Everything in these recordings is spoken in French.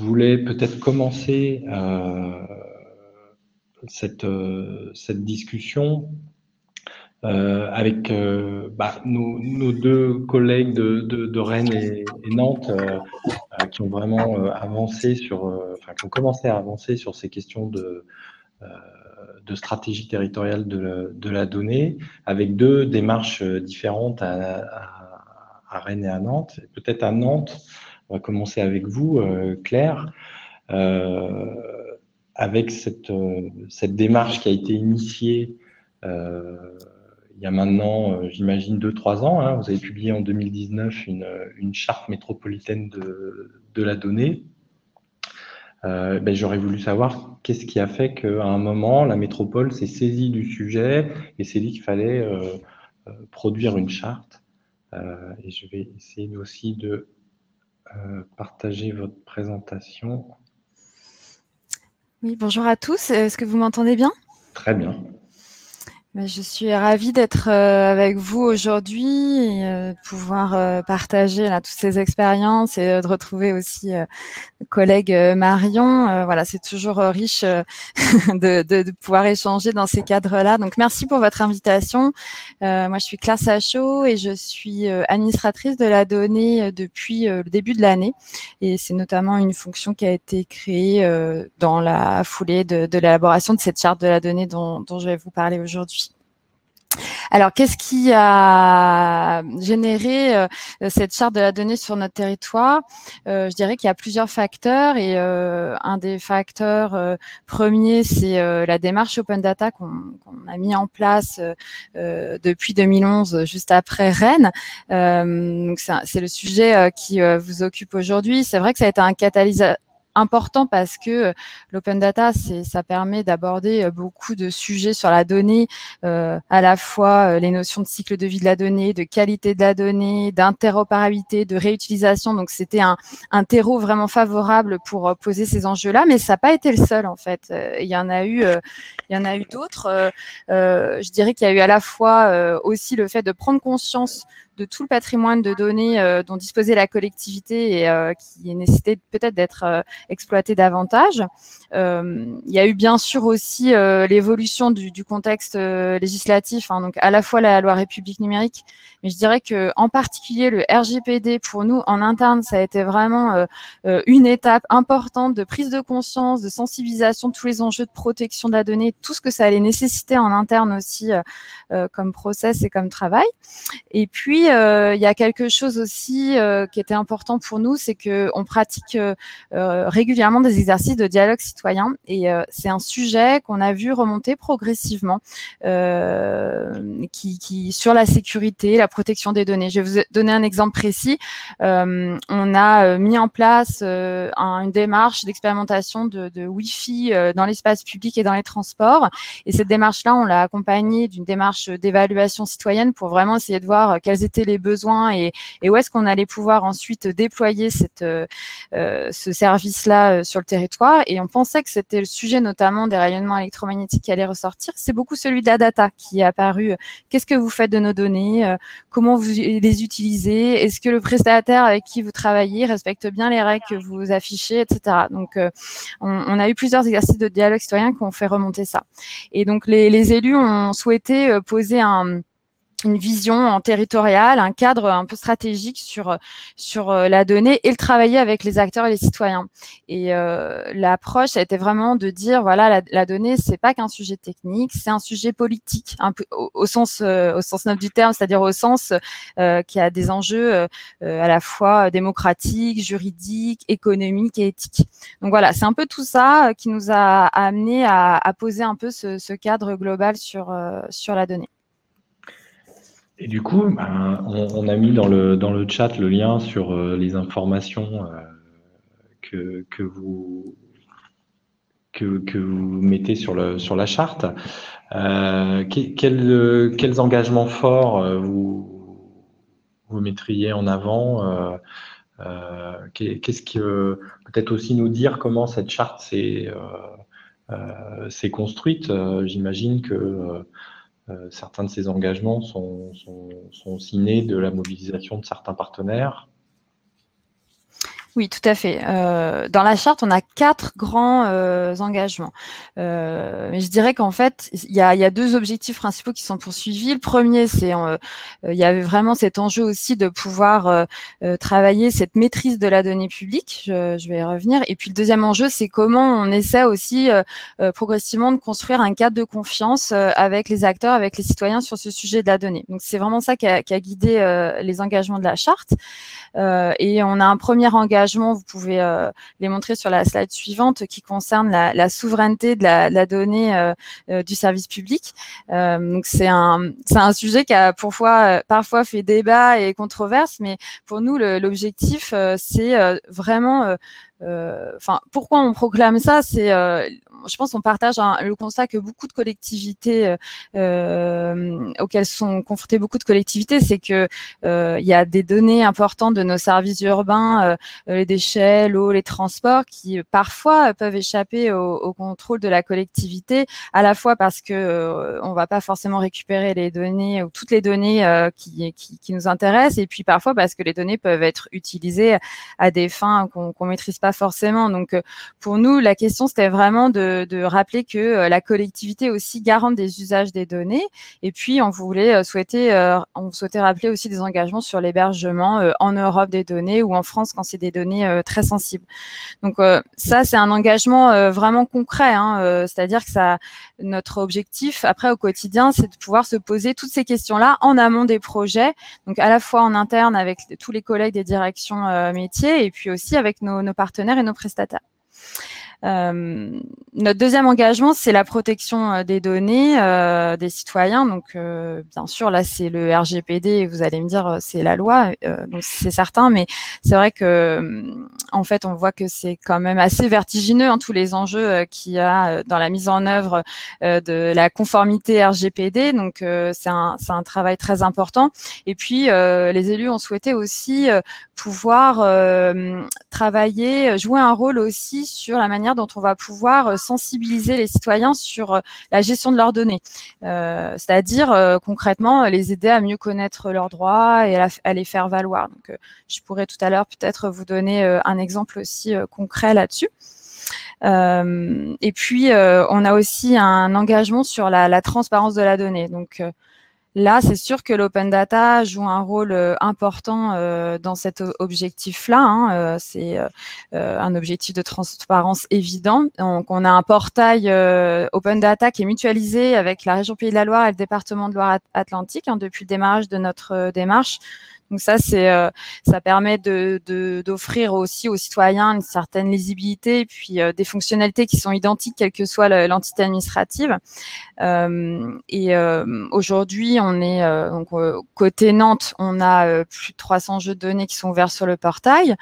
voulais peut-être commencer cette, cette discussion avec bah, nos, deux collègues de, Rennes et, Nantes qui ont vraiment avancé sur, enfin, qui ont commencé à avancer sur ces questions de, de stratégie territoriale de, la donnée, avec deux démarches différentes à, Rennes et à Nantes. Peut-être à Nantes, on va commencer avec vous, euh, Claire, euh, avec cette, euh, cette, démarche qui a été initiée il y a maintenant, j'imagine, deux, trois ans. Hein. Vous avez publié en 2019 une, une charte métropolitaine de, de la donnée. Ben, j'aurais voulu savoir qu'est-ce qui a fait qu'à un moment, la métropole s'est saisie du sujet et s'est dit qu'il fallait produire une charte. et je vais essayer aussi de partager votre présentation. Oui, bonjour à tous. Est-ce que vous m'entendez bien? Très bien. Bah, je suis ravie d'être euh, avec vous aujourd'hui et euh, de pouvoir euh, partager là, toutes ces expériences et de retrouver aussi collègue Marion. Voilà, c'est toujours riche de, de, de, pouvoir échanger dans ces cadres-là. Donc, merci pour votre invitation. moi, je suis Claire Sachot et je suis administratrice de la donnée depuis le début de l'année. Et c'est notamment une fonction qui a été créée dans la foulée de, de l'élaboration de cette charte de la donnée dont, dont je vais vous parler aujourd'hui. Alors, qu'est-ce qui a généré euh, cette charte de la donnée sur notre territoire? Euh, Je dirais qu'il y a plusieurs facteurs et euh, un des facteurs premiers, c'est la démarche Open Data qu'on a mis en place depuis 2011, juste après Rennes. c'est le sujet qui vous occupe aujourd'hui. C'est vrai que ça a été un catalyseur important parce que euh, l'open data, ça permet d'aborder euh, beaucoup de sujets sur la donnée, euh, à la fois les notions de cycle de vie de la donnée, de qualité de la donnée, d'interopérabilité, de réutilisation. Donc c'était un, un, terreau vraiment favorable pour poser ces enjeux-là, mais ça n'a pas été le seul en fait. Il y en a eu, il y en a eu d'autres. je dirais qu'il y a eu à la fois aussi le fait de prendre conscience de tout le patrimoine de données euh, dont disposait la collectivité et euh, qui nécessitait peut-être d'être euh, exploité davantage. il y a eu bien sûr aussi l'évolution du, contexte législatif, hein, donc à la fois la loi République numérique, mais je dirais que en particulier le RGPD pour nous en interne, ça a été vraiment une étape importante de prise de conscience, de sensibilisation de tous les enjeux de protection de la donnée, tout ce que ça allait nécessiter en interne aussi comme process et comme travail. Et puis euh, il y a quelque chose aussi euh, qui était important pour nous, c'est que on pratique euh, régulièrement des exercices de dialogue citoyen et c'est un sujet qu'on a vu remonter progressivement, qui, qui, sur la sécurité, la protection des données. Je vais vous donner un exemple précis. on a mis en place une démarche d'expérimentation de, de Wi-Fi dans l'espace public et dans les transports. Et cette démarche-là, on l'a accompagnée d'une démarche d'évaluation citoyenne pour vraiment essayer de voir quelles étaient les besoins et, où est-ce qu'on allait pouvoir ensuite déployer cette, euh, euh, ce service-là euh, sur le territoire. Et on pensait que c'était le sujet notamment des rayonnements électromagnétiques qui allait ressortir. C'est beaucoup celui de la data qui est apparu. Qu'est-ce que vous faites de nos données Comment vous les utilisez Est-ce que le prestataire avec qui vous travaillez respecte bien les règles que vous affichez, etc. Donc, on, a eu plusieurs exercices de dialogue citoyen qui ont fait remonter ça. Et donc, les, les élus ont souhaité poser un une vision en territoriale, un cadre un peu stratégique sur sur euh, la donnée et le travailler avec les acteurs et les citoyens. Et euh, l'approche a été vraiment de dire voilà la, la donnée c'est pas qu'un sujet technique, c'est un sujet politique, un peu au, sens euh, au sens noble du terme, c'est-à-dire au sens euh, qui a des enjeux euh, à la fois démocratiques, juridiques, économiques et éthiques. Donc voilà, c'est un peu tout ça qui nous a amené à, à poser un peu ce, ce cadre global sur sur la donnée. Et du coup, ben, on, a mis dans le, dans le chat le lien sur euh, les informations euh, que, que, vous, que, vous mettez sur, le, sur la charte. Euh, quels, engagements forts vous, vous mettriez en avant Qu'est-ce que peut-être aussi nous dire comment cette charte s'est construite J'imagine que certains de ces engagements sont, sont, de la mobilisation de certains partenaires. Oui, tout à fait. Euh, dans la charte, on a quatre grands euh, engagements. Euh, je dirais qu'en fait, il y a, deux objectifs principaux qui sont poursuivis. Le premier, c'est il y avait vraiment cet enjeu aussi de pouvoir travailler cette maîtrise de la donnée publique. Je, vais y revenir. Et puis le deuxième enjeu, c'est comment on essaie aussi progressivement de construire un cadre de confiance avec les acteurs, avec les citoyens sur ce sujet de la donnée. Donc c'est vraiment ça qui a, qui a guidé les engagements de la charte. et on a un premier engagement vous pouvez euh, les montrer sur la slide suivante, qui concerne la, souveraineté de la, donnée euh, euh, du service public. donc c'est un, c'est un sujet qui a parfois, parfois fait débat et controverse, mais pour nous, l'objectif, c'est vraiment enfin, pourquoi on proclame ça C'est je pense qu'on partage le constat que beaucoup de collectivités euh, euh, auxquelles sont confrontées beaucoup de collectivités, c'est que euh, il y a des données importantes de nos services urbains, les déchets, l'eau, les transports, qui parfois peuvent échapper au, contrôle de la collectivité, à la fois parce que on va pas forcément récupérer les données ou toutes les données qui, qui, qui, nous intéressent, et puis parfois parce que les données peuvent être utilisées à des fins qu'on maîtrise pas forcément. Donc pour nous, la question c'était vraiment de rappeler que euh, la collectivité aussi garante des usages des données. Et puis, on voulait euh, souhaiter, euh, on souhaitait rappeler aussi des engagements sur l'hébergement en Europe des données ou en France quand c'est des données très sensibles. Donc ça, c'est un engagement vraiment concret. Hein, C'est-à-dire que ça, notre objectif après au quotidien, c'est de pouvoir se poser toutes ces questions-là en amont des projets. Donc à la fois en interne avec tous les collègues des directions métiers et puis aussi avec nos partenaires et nos prestataires. Euh, notre deuxième engagement, c'est la protection euh, des données euh, des citoyens. Donc, bien sûr, là, c'est le RGPD. Vous allez me dire, c'est la loi, donc c'est certain. Mais c'est vrai que, en fait, on voit que c'est quand même assez vertigineux hein, tous les enjeux qu'il y a dans la mise en œuvre de la conformité RGPD. Donc, c'est un, un travail très important. Et puis, les élus ont souhaité aussi pouvoir travailler, jouer un rôle aussi sur la manière dont on va pouvoir euh, sensibiliser les citoyens sur euh, la gestion de leurs données, euh, c'est-à-dire concrètement les aider à mieux connaître leurs droits et à, les faire valoir. Donc, je pourrais tout à l'heure peut-être vous donner un exemple aussi concret là-dessus. et puis, on a aussi un engagement sur la, la transparence de la donnée. Là, c'est sûr que l'open data joue un rôle euh, important euh, dans cet objectif-là. Hein, euh, c'est un objectif de transparence évident. Donc, on a un portail open data qui est mutualisé avec la région Pays de la Loire et le département de Loire-Atlantique hein, depuis le démarrage de notre démarche. Donc ça, c'est, euh, ça permet de, d'offrir aussi aux citoyens une certaine lisibilité et puis euh, des fonctionnalités qui sont identiques quelle que soit l'entité administrative. Euh, et aujourd'hui, on est donc côté Nantes, on a plus de 300 jeux de données qui sont ouverts sur le portail.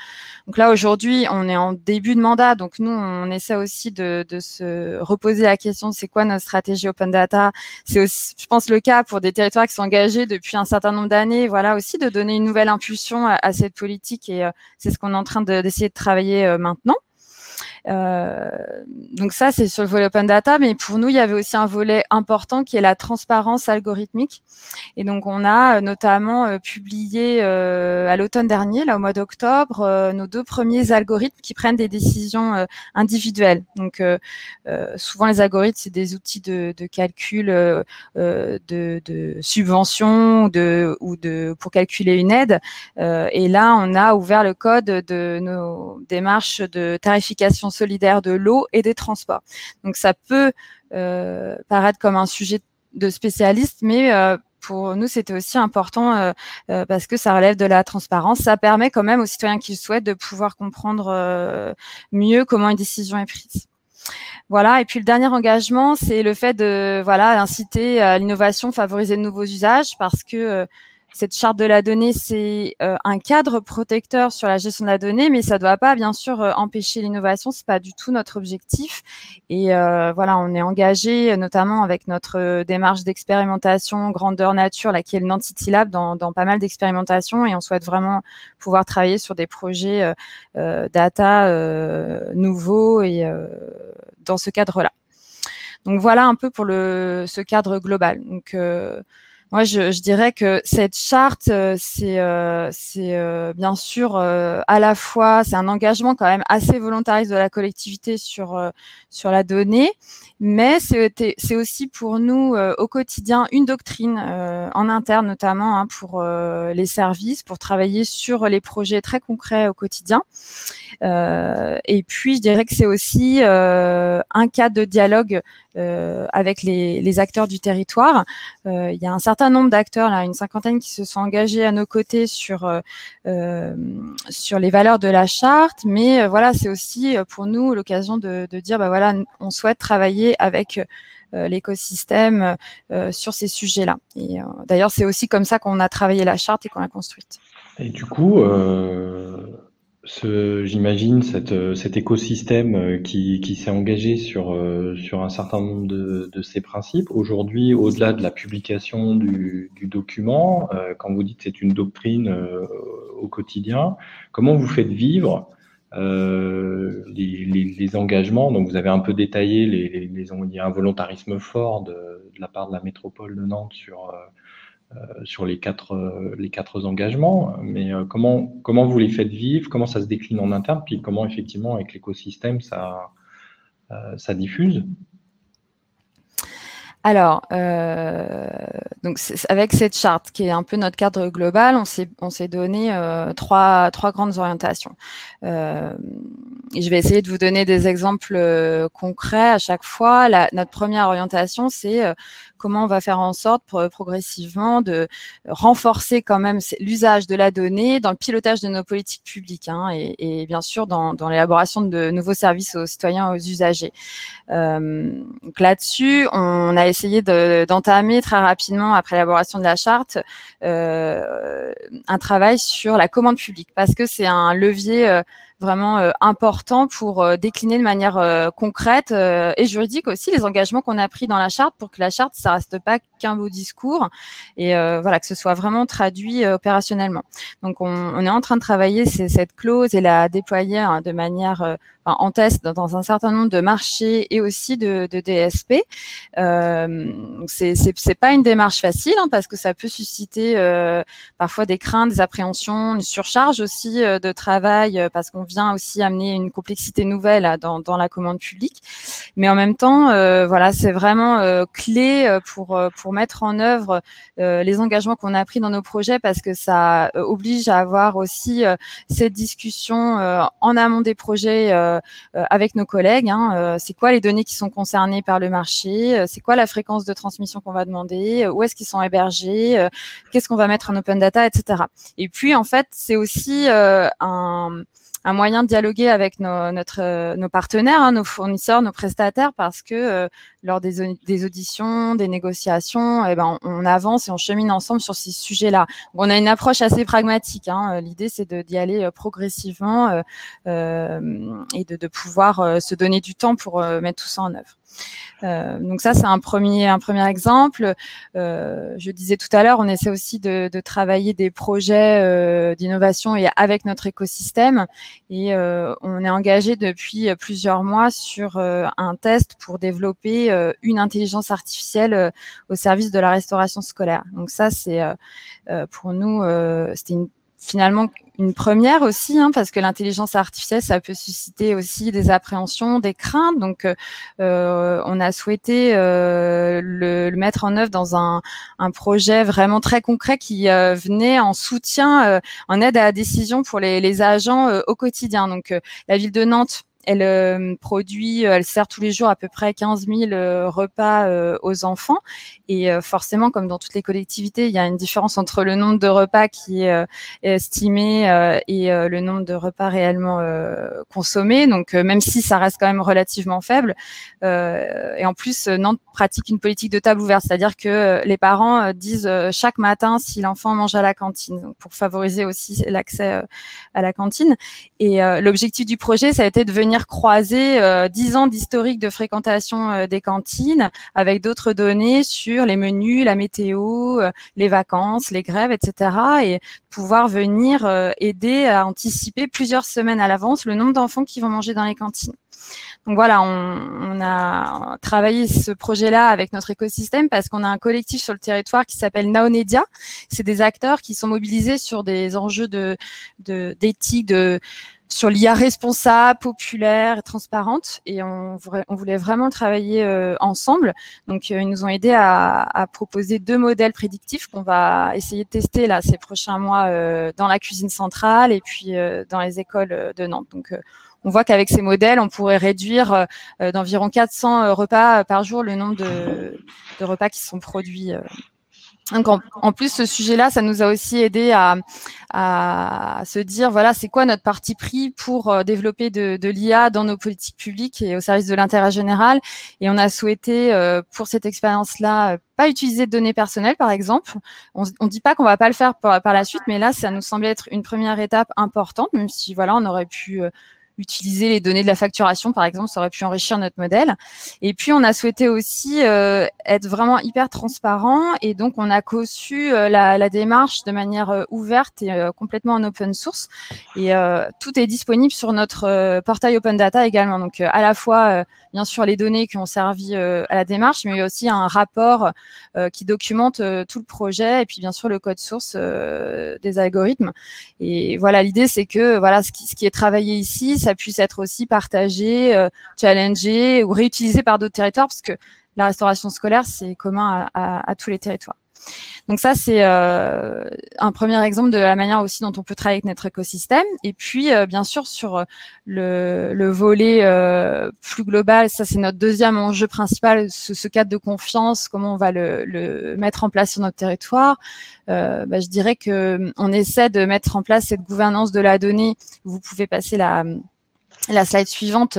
Donc là, aujourd'hui, on est en début de mandat, donc nous, on essaie aussi de, de se reposer la question c'est quoi notre stratégie open data C'est aussi, je pense, le cas pour des territoires qui sont engagés depuis un certain nombre d'années. Voilà, aussi de donner une nouvelle impulsion à, cette politique et euh, c'est ce qu'on est en train d'essayer de, travailler euh, maintenant. Euh, donc ça, c'est sur le volet open data, mais pour nous, il y avait aussi un volet important qui est la transparence algorithmique. Et donc, on a euh, notamment euh, publié à l'automne dernier, là au mois d'octobre, nos deux premiers algorithmes qui prennent des décisions individuelles. Donc, souvent les algorithmes, c'est des outils de, calcul de, de subvention ou de pour calculer une aide. et là, on a ouvert le code de nos démarches de tarification solidaire de l'eau et des transports. Donc ça peut euh, paraître comme un sujet de spécialiste, mais euh, pour nous, c'était aussi important euh, parce que ça relève de la transparence. Ça permet quand même aux citoyens qui le souhaitent de pouvoir comprendre mieux comment une décision est prise. Voilà. Et puis le dernier engagement, c'est le fait de voilà inciter à l'innovation, favoriser de nouveaux usages, parce que cette charte de la donnée, c'est euh, un cadre protecteur sur la gestion de la donnée, mais ça ne doit pas, bien sûr, euh, empêcher l'innovation. C'est pas du tout notre objectif. Et euh, voilà, on est engagé, notamment avec notre démarche d'expérimentation grandeur nature, là, qui est le Nantity Lab, dans, dans pas mal d'expérimentations, et on souhaite vraiment pouvoir travailler sur des projets data nouveaux et dans ce cadre-là. Donc voilà un peu pour le, ce cadre global. Donc moi, je, je, dirais que cette charte, euh, c'est euh, euh, bien sûr à la fois, c'est un engagement quand même assez volontariste de la collectivité sur sur la donnée, mais c'est aussi pour nous au quotidien une doctrine en interne notamment hein, pour les services, pour travailler sur les projets très concrets au quotidien. et puis, je dirais que c'est aussi un cadre de dialogue avec les, les, acteurs du territoire. il y a un certain certain nombre d'acteurs, une cinquantaine qui se sont engagés à nos côtés sur euh, euh, sur les valeurs de la charte, mais euh, voilà, c'est aussi pour nous l'occasion de, de, dire, bah voilà, on souhaite travailler avec l'écosystème sur ces sujets-là. Et d'ailleurs, c'est aussi comme ça qu'on a travaillé la charte et qu'on l'a construite. Et du coup, j'imagine, euh, cet écosystème euh, qui, s'est engagé sur, euh, sur un certain nombre de, ces principes. Aujourd'hui, au-delà de la publication du, document, quand vous dites c'est une doctrine au quotidien, comment vous faites vivre les, engagements? Donc, vous avez un peu détaillé, les, il y a un volontarisme fort de, de, la part de la métropole de Nantes sur euh, sur les quatre, euh, les quatre engagements, mais euh, comment, comment vous les faites vivre, comment ça se décline en interne, puis comment effectivement avec l'écosystème ça, ça diffuse? Alors, donc avec cette charte qui est un peu notre cadre global, on s'est on s'est donné trois trois grandes orientations. je vais essayer de vous donner des exemples concrets à chaque fois. Notre première orientation, c'est comment on va faire en sorte progressivement de renforcer quand même l'usage de la donnée dans le pilotage de nos politiques publiques hein, et, bien sûr dans, l'élaboration de nouveaux services aux citoyens, aux usagers. Euh, donc là-dessus, on a essayé d'entamer très rapidement après l'élaboration de la charte euh, un travail sur la commande publique parce que c'est un levier euh, vraiment euh, important pour euh, décliner de manière euh, concrète et juridique aussi les engagements qu'on a pris dans la charte pour que la charte ça reste pas qu'un beau discours et voilà que ce soit vraiment traduit opérationnellement. Donc on, on, est en train de travailler cette clause et la déployer hein, de manière en test dans un certain nombre de marchés et aussi de, de DSP. Euh, c'est pas une démarche facile hein, parce que ça peut susciter euh, parfois des craintes, des appréhensions, une surcharge aussi euh, de travail euh, parce qu'on vient aussi amener une complexité nouvelle dans, dans, la commande publique. Mais en même temps, euh, voilà, c'est vraiment clé pour pour mettre en œuvre les engagements qu'on a pris dans nos projets parce que ça oblige à avoir aussi cette discussion en amont des projets euh, avec nos collègues. Hein, euh, c'est quoi les données qui sont concernées par le marché euh, C'est quoi la fréquence de transmission qu'on va demander Où est-ce qu'ils sont hébergés Qu'est-ce qu'on va mettre en open data, etc. Et puis en fait, c'est aussi un un moyen de dialoguer avec nos, notre, nos partenaires, hein, nos fournisseurs, nos prestataires, parce que lors des, des, auditions, des négociations, eh ben, on, avance et on chemine ensemble sur ces sujets-là. On a une approche assez pragmatique. Hein. L'idée, c'est d'y aller progressivement euh, et de, de pouvoir se donner du temps pour mettre tout ça en œuvre. Euh, donc ça, c'est un premier, un premier exemple. Euh, je disais tout à l'heure, on essaie aussi de, de travailler des projets euh, d'innovation et avec notre écosystème. Et euh, on est engagé depuis plusieurs mois sur euh, un test pour développer une intelligence artificielle au service de la restauration scolaire. Donc ça, c'est pour nous, c'était une finalement une première aussi, hein, parce que l'intelligence artificielle, ça peut susciter aussi des appréhensions, des craintes. Donc, euh, euh on a souhaité euh, le, mettre en œuvre dans un, projet vraiment très concret qui euh, venait en soutien, en aide à la décision pour les, les agents au quotidien. Donc, la ville de Nantes elle euh, produit, euh, elle sert tous les jours à peu près 15 000 euh, repas aux enfants. Et forcément, comme dans toutes les collectivités, il y a une différence entre le nombre de repas qui est estimé et le nombre de repas réellement consommés. Donc, même si ça reste quand même relativement faible. et en plus, Nantes pratique une politique de table ouverte, c'est-à-dire que les parents disent chaque matin si l'enfant mange à la cantine, pour favoriser aussi l'accès à la cantine. Et l'objectif du projet, ça a été de venir croiser dix ans d'historique de fréquentation des cantines avec d'autres données sur les menus, la météo, les vacances, les grèves, etc. et pouvoir venir aider à anticiper plusieurs semaines à l'avance le nombre d'enfants qui vont manger dans les cantines. Donc voilà, on, a travaillé ce projet-là avec notre écosystème parce qu'on a un collectif sur le territoire qui s'appelle Naonedia. C'est des acteurs qui sont mobilisés sur des enjeux de d'éthique, de, sur l'IA responsable, populaire transparente. Et on, voulait vraiment travailler euh, ensemble. Donc, euh, ils nous ont aidés à, proposer deux modèles prédictifs qu'on va essayer de tester là ces prochains mois euh, dans la cuisine centrale et puis dans les écoles de Nantes. Donc, on voit qu'avec ces modèles, on pourrait réduire euh, euh, d'environ 400 euh, repas par jour le nombre de, repas qui sont produits. En, plus, ce sujet-là, ça nous a aussi aidé à, se dire, voilà, c'est quoi notre parti pris pour développer de, l'IA dans nos politiques publiques et au service de l'intérêt général. Et on a souhaité, pour cette expérience-là, pas utiliser de données personnelles, par exemple. On ne dit pas qu'on va pas le faire par, par, la suite, mais là, ça nous semblait être une première étape importante, même si, voilà, on aurait pu utiliser les données de la facturation, par exemple, ça aurait pu enrichir notre modèle. Et puis, on a souhaité aussi euh, être vraiment hyper transparent et donc on a conçu euh, la, la, démarche de manière euh, ouverte et complètement en open source. Et tout est disponible sur notre portail Open Data également. Donc, à la fois, bien sûr, les données qui ont servi à la démarche, mais aussi un rapport qui documente tout le projet et puis, bien sûr, le code source des algorithmes. Et voilà, l'idée, c'est que voilà, ce qui, ce qui est travaillé ici, puisse être aussi partagé, euh, challengé ou réutilisé par d'autres territoires, parce que la restauration scolaire, c'est commun à, tous les territoires. Donc ça, c'est euh, un premier exemple de la manière aussi dont on peut travailler avec notre écosystème. Et puis, euh, bien sûr, sur le, volet plus global, ça c'est notre deuxième enjeu principal, ce, cadre de confiance, comment on va le, mettre en place sur notre territoire. Bah, je dirais que on essaie de mettre en place cette gouvernance de la donnée. Vous pouvez passer la la slide suivante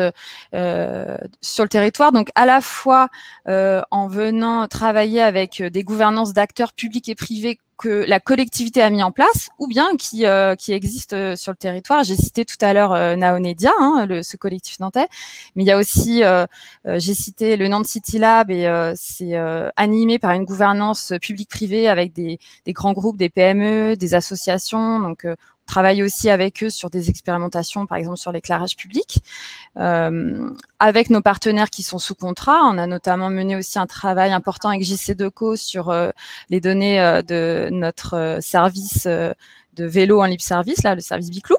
euh, sur le territoire. Donc, à la fois euh, en venant travailler avec des gouvernances d'acteurs publics et privés que la collectivité a mis en place, ou bien qui, euh, qui existent sur le territoire. J'ai cité tout à l'heure Naonedia, hein, le, ce collectif nantais, mais il y a aussi, j'ai cité le Nantes City Lab, et c'est animé par une gouvernance publique-privée avec des, des, grands groupes, des PME, des associations. Donc, travaille aussi avec eux sur des expérimentations, par exemple sur l'éclairage public. Euh, avec nos partenaires qui sont sous contrat, on a notamment mené aussi un travail important avec JC Deco sur euh, les données euh, de notre service de vélo en libre service, là, le service Biclou.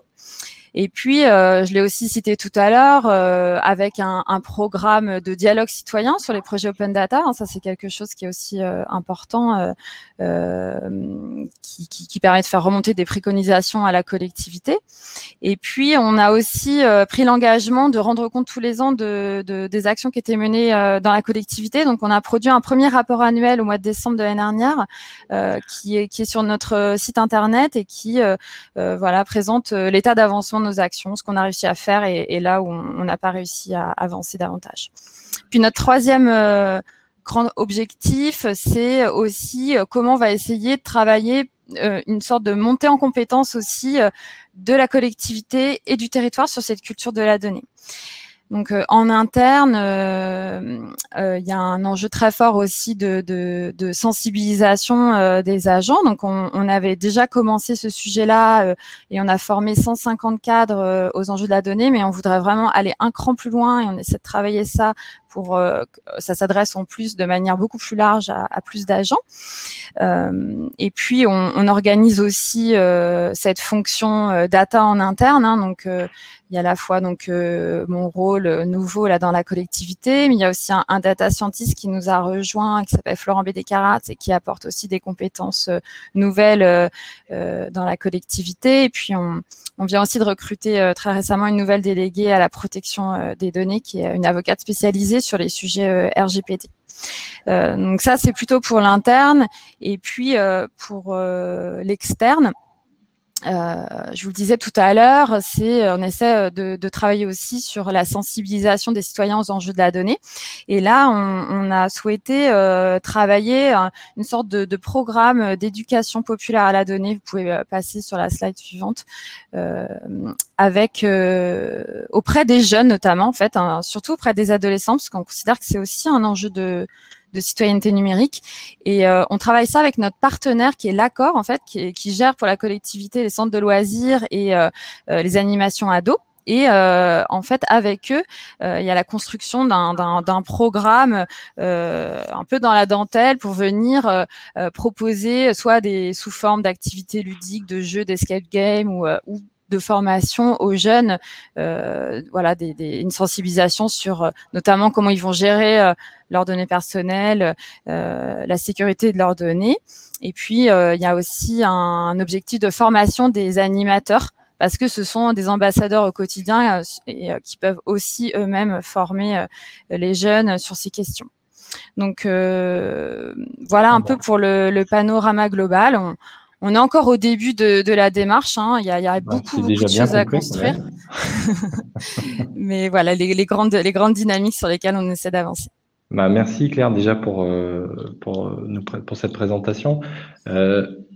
Et puis, euh, je l'ai aussi cité tout à l'heure, euh, avec un, un, programme de dialogue citoyen sur les projets open data. Hein, ça, c'est quelque chose qui est aussi euh, important, euh, qui, qui, qui, permet de faire remonter des préconisations à la collectivité. Et puis, on a aussi pris l'engagement de rendre compte tous les ans de, de, des actions qui étaient menées dans la collectivité. Donc, on a produit un premier rapport annuel au mois de décembre de l'année dernière, qui, est, qui est sur notre site internet et qui, voilà, présente l'état d'avancement nos actions, ce qu'on a réussi à faire et, là où on n'a pas réussi à avancer davantage. Puis notre troisième euh, grand objectif, c'est aussi euh, comment on va essayer de travailler euh, une sorte de montée en compétence aussi de la collectivité et du territoire sur cette culture de la donnée. Donc euh, en interne, euh, euh, il y a un enjeu très fort aussi de, sensibilisation des agents. Donc on, on, avait déjà commencé ce sujet-là et on a formé 150 cadres aux enjeux de la donnée, mais on voudrait vraiment aller un cran plus loin et on essaie de travailler ça pour euh, ça s'adresse en plus de manière beaucoup plus large à, plus d'agents. Euh, et puis on, organise aussi euh, cette fonction data en interne. Hein, donc il y a à la fois donc mon rôle nouveau là dans la collectivité, mais il y a aussi un, data scientist qui nous a rejoint, qui s'appelle Florent Bédécarat et qui apporte aussi des compétences nouvelles dans la collectivité. Et puis on vient aussi de recruter très récemment une nouvelle déléguée à la protection des données, qui est une avocate spécialisée sur les sujets euh, RGPD. Euh, donc ça, c'est plutôt pour l'interne. Et puis, euh, pour l'externe, euh, je vous le disais tout à l'heure, c'est on essaie de, de, travailler aussi sur la sensibilisation des citoyens aux enjeux de la donnée. Et là, on, on a souhaité euh, travailler une sorte de, de programme d'éducation populaire à la donnée. Vous pouvez passer sur la slide suivante, euh, avec auprès des jeunes notamment, en fait, hein, surtout auprès des adolescents, parce qu'on considère que c'est aussi un enjeu de de citoyenneté numérique. Et euh, on travaille ça avec notre partenaire qui est l'Accord, en fait, qui, gère pour la collectivité les centres de loisirs et euh, euh les animations ados. Et euh, en fait, avec eux, il y a la construction d'un programme un peu dans la dentelle pour venir proposer soit des sous forme d'activités ludiques, de jeux, d'escape game ou de formation aux jeunes, euh, voilà, des, des, une sensibilisation sur euh, notamment comment ils vont gérer euh, leurs données personnelles, euh, la sécurité de leurs données. Et puis, euh, il y a aussi un, un, objectif de formation des animateurs parce que ce sont des ambassadeurs au quotidien et qui peuvent aussi eux-mêmes former les jeunes sur ces questions. Donc voilà un peu pour le, le panorama global. On, on est encore au début de, de la démarche. Hein. Il y a, il y a beaucoup, beaucoup de choses à construire. Mais voilà, les, les, grandes, les grandes dynamiques sur lesquelles on essaie d'avancer. Bah, merci Claire déjà pour, euh, pour, pour cette présentation. Euh,